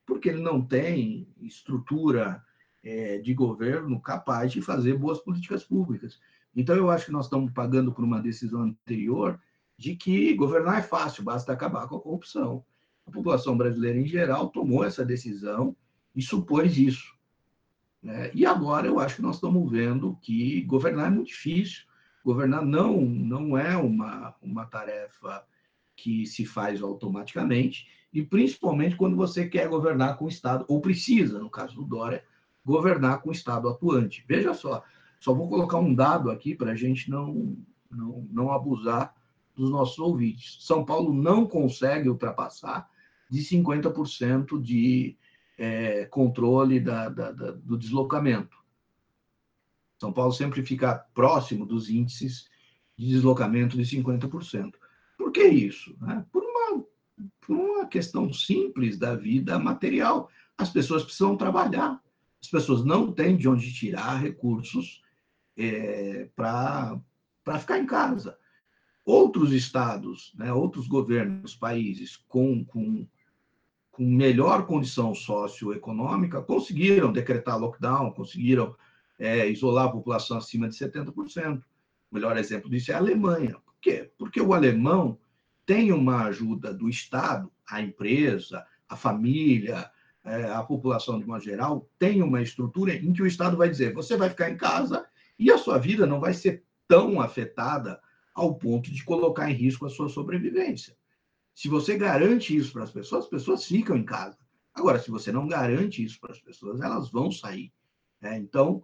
porque ele não tem estrutura é, de governo capaz de fazer boas políticas públicas. Então, eu acho que nós estamos pagando por uma decisão anterior de que governar é fácil, basta acabar com a corrupção. A população brasileira, em geral, tomou essa decisão e supôs isso. Né? E agora eu acho que nós estamos vendo que governar é muito difícil. Governar não, não é uma, uma tarefa que se faz automaticamente e principalmente quando você quer governar com o Estado, ou precisa, no caso do Dória, governar com o Estado atuante. Veja só, só vou colocar um dado aqui para a gente não, não, não abusar dos nossos ouvintes. São Paulo não consegue ultrapassar de 50% de é, controle da, da, da, do deslocamento. São Paulo sempre fica próximo dos índices de deslocamento de 50%. Por que isso? Né? Por por uma questão simples da vida material. As pessoas precisam trabalhar. As pessoas não têm de onde tirar recursos é, para ficar em casa. Outros estados, né, outros governos, países com, com, com melhor condição socioeconômica conseguiram decretar lockdown, conseguiram é, isolar a população acima de 70%. O melhor exemplo disso é a Alemanha. Por quê? Porque o alemão tem uma ajuda do Estado, a empresa, a família, é, a população de uma geral, tem uma estrutura em que o Estado vai dizer: você vai ficar em casa e a sua vida não vai ser tão afetada ao ponto de colocar em risco a sua sobrevivência. Se você garante isso para as pessoas, as pessoas ficam em casa. Agora, se você não garante isso para as pessoas, elas vão sair. Né? Então,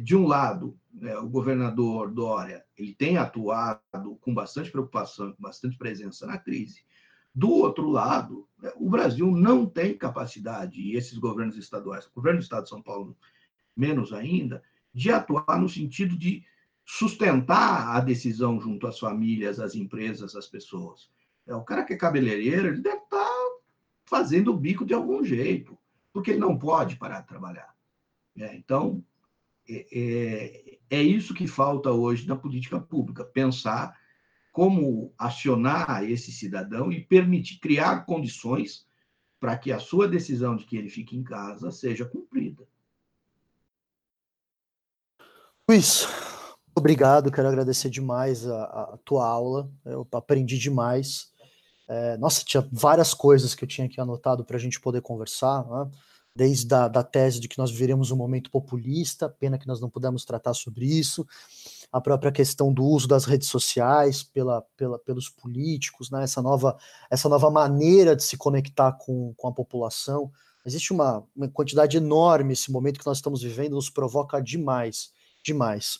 de um lado, né, o governador Dória ele tem atuado com bastante preocupação, com bastante presença na crise. Do outro lado, né, o Brasil não tem capacidade, e esses governos estaduais, o governo do Estado de São Paulo menos ainda, de atuar no sentido de sustentar a decisão junto às famílias, às empresas, às pessoas. É, o cara que é cabeleireiro, ele deve estar fazendo o bico de algum jeito, porque ele não pode parar de trabalhar. É, então, é, é, é isso que falta hoje na política pública, pensar como acionar esse cidadão e permitir criar condições para que a sua decisão de que ele fique em casa seja cumprida. Luiz, obrigado, quero agradecer demais a, a tua aula, eu aprendi demais. É, nossa, tinha várias coisas que eu tinha aqui anotado para a gente poder conversar, né? desde a da tese de que nós viveremos um momento populista, pena que nós não pudemos tratar sobre isso, a própria questão do uso das redes sociais pela, pela, pelos políticos, né? essa, nova, essa nova maneira de se conectar com, com a população. Existe uma, uma quantidade enorme, esse momento que nós estamos vivendo nos provoca demais, demais.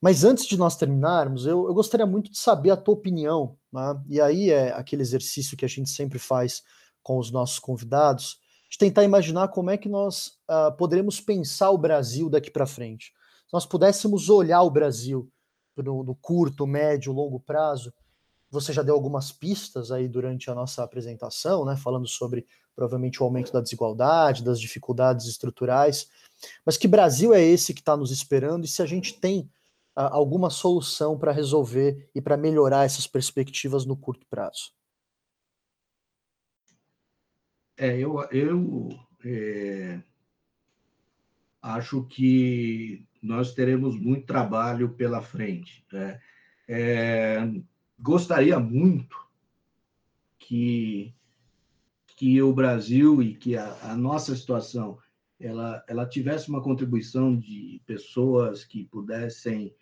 Mas antes de nós terminarmos, eu, eu gostaria muito de saber a tua opinião, né? e aí é aquele exercício que a gente sempre faz com os nossos convidados, de tentar imaginar como é que nós uh, poderemos pensar o Brasil daqui para frente. Se nós pudéssemos olhar o Brasil no, no, curto, médio, longo prazo, você já deu algumas pistas aí durante a nossa apresentação, né, falando sobre provavelmente o aumento da desigualdade, das dificuldades estruturais, mas que Brasil é esse que está nos esperando e se a gente tem alguma solução para resolver e para melhorar essas perspectivas no curto prazo? É, eu, eu é, acho que nós teremos muito trabalho pela frente. Né? É, gostaria muito que, que o Brasil e que a, a, nossa situação ela, ela tivesse uma contribuição de pessoas que pudessem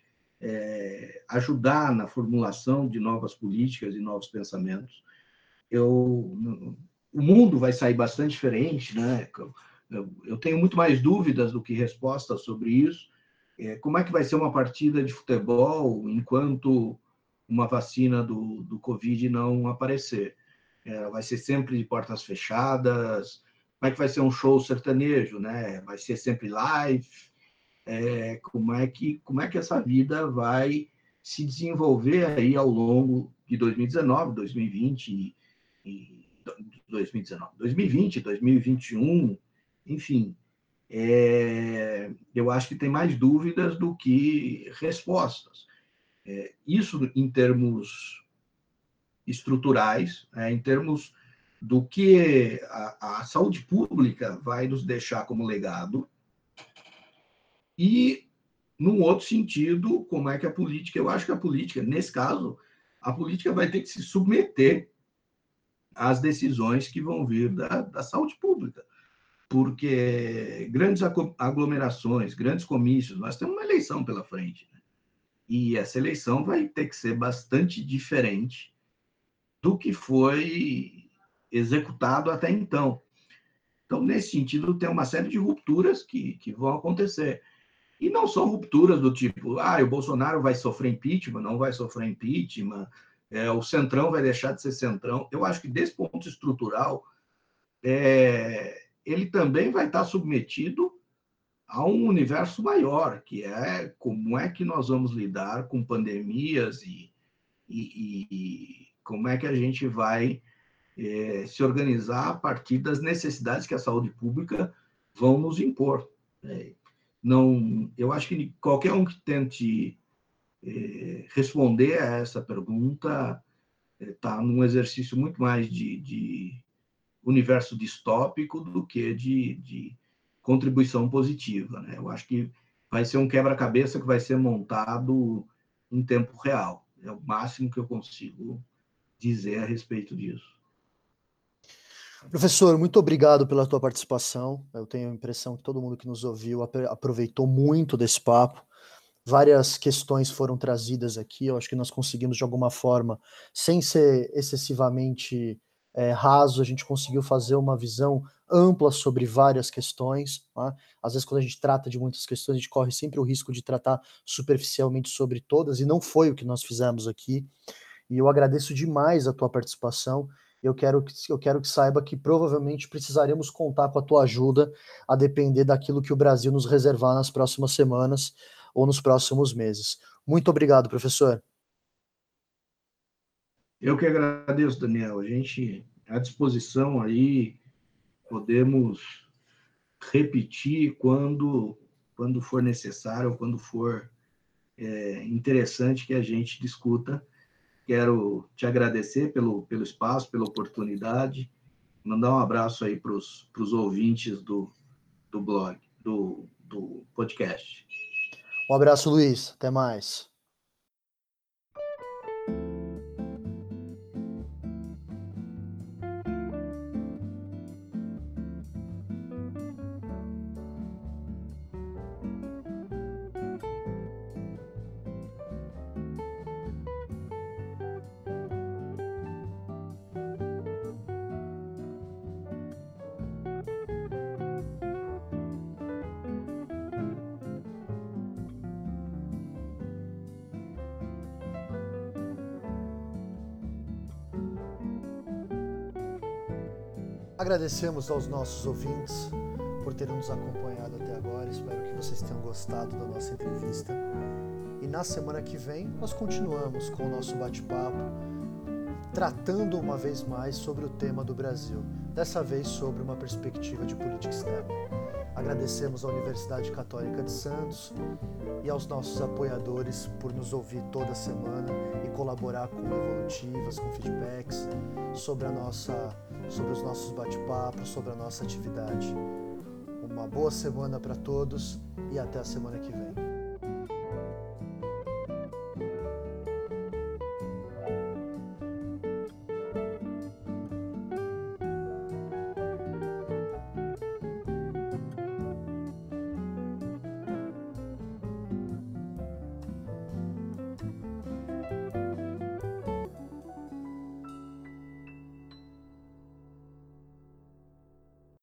é, ajudar na formulação de novas políticas e novos pensamentos. Eu o mundo vai sair bastante diferente, né? Eu, eu tenho muito mais dúvidas do que respostas sobre isso. É, como é que vai ser uma partida de futebol enquanto uma vacina do, do Covid não aparecer? É, vai ser sempre de portas fechadas? Como é que vai ser um show sertanejo, né? Vai ser sempre live? É, como é que como é que essa vida vai se desenvolver aí ao longo de 2019, 2020 e, e 2019, 2020, 2021, enfim, é, eu acho que tem mais dúvidas do que respostas. É, isso em termos estruturais, é, em termos do que a, a, saúde pública vai nos deixar como legado, e, num outro sentido, como é que a política, eu acho que a política, nesse caso, a política vai ter que se submeter as decisões que vão vir da, da saúde pública. Porque grandes aglomerações, grandes comícios, nós temos uma eleição pela frente. Né? E essa eleição vai ter que ser bastante diferente do que foi executado até então. Então, nesse sentido, tem uma série de rupturas que, que vão acontecer. E não são rupturas do tipo, ah, o Bolsonaro vai sofrer impeachment, não vai sofrer impeachment, é, o centrão vai deixar de ser centrão. Eu acho que desse ponto estrutural, é, ele também vai estar submetido a um universo maior, que é como é que nós vamos lidar com pandemias e, e, e como é que a gente vai é, se organizar a partir das necessidades que a saúde pública vão nos impor. É, não, eu acho que qualquer um que tente é, responder a essa pergunta está é, num exercício muito mais de, de, universo distópico do que de, de contribuição positiva. Né? Eu acho que vai ser um quebra-cabeça que vai ser montado em tempo real. É o máximo que eu consigo dizer a respeito disso. Professor, muito obrigado pela tua participação. Eu tenho a impressão que todo mundo que nos ouviu aproveitou muito desse papo várias questões foram trazidas aqui. Eu acho que nós conseguimos, de alguma forma, sem ser excessivamente é, raso, a gente conseguiu fazer uma visão ampla sobre várias questões. Tá? Às vezes, quando a gente trata de muitas questões, a gente corre sempre o risco de tratar superficialmente sobre todas, e não foi o que nós fizemos aqui. E eu agradeço demais a tua participação. Eu quero, que, eu quero que saiba que provavelmente precisaremos contar com a tua ajuda, a depender daquilo que o Brasil nos reservar nas próximas semanas ou nos próximos meses. Muito obrigado, professor. Eu que agradeço, Daniel. A gente à disposição aí, podemos repetir quando, quando for necessário, quando for é, interessante que a gente discuta. Quero te agradecer pelo, pelo espaço, pela oportunidade mandar um abraço aí para os ouvintes do, do blog, do, do podcast. Um abraço, Luiz. Até mais. Agradecemos aos nossos ouvintes por terem nos acompanhado até agora. Espero que vocês tenham gostado da nossa entrevista. E na semana que vem nós continuamos com o nosso bate-papo, tratando uma vez mais sobre o tema do Brasil, dessa vez sobre uma perspectiva de política externa. Agradecemos à Universidade Católica de Santos e aos nossos apoiadores por nos ouvir toda semana e colaborar com evolutivas, com feedbacks sobre a nossa sobre os nossos bate-papos, sobre a nossa atividade. Uma boa semana para todos e até a semana que vem.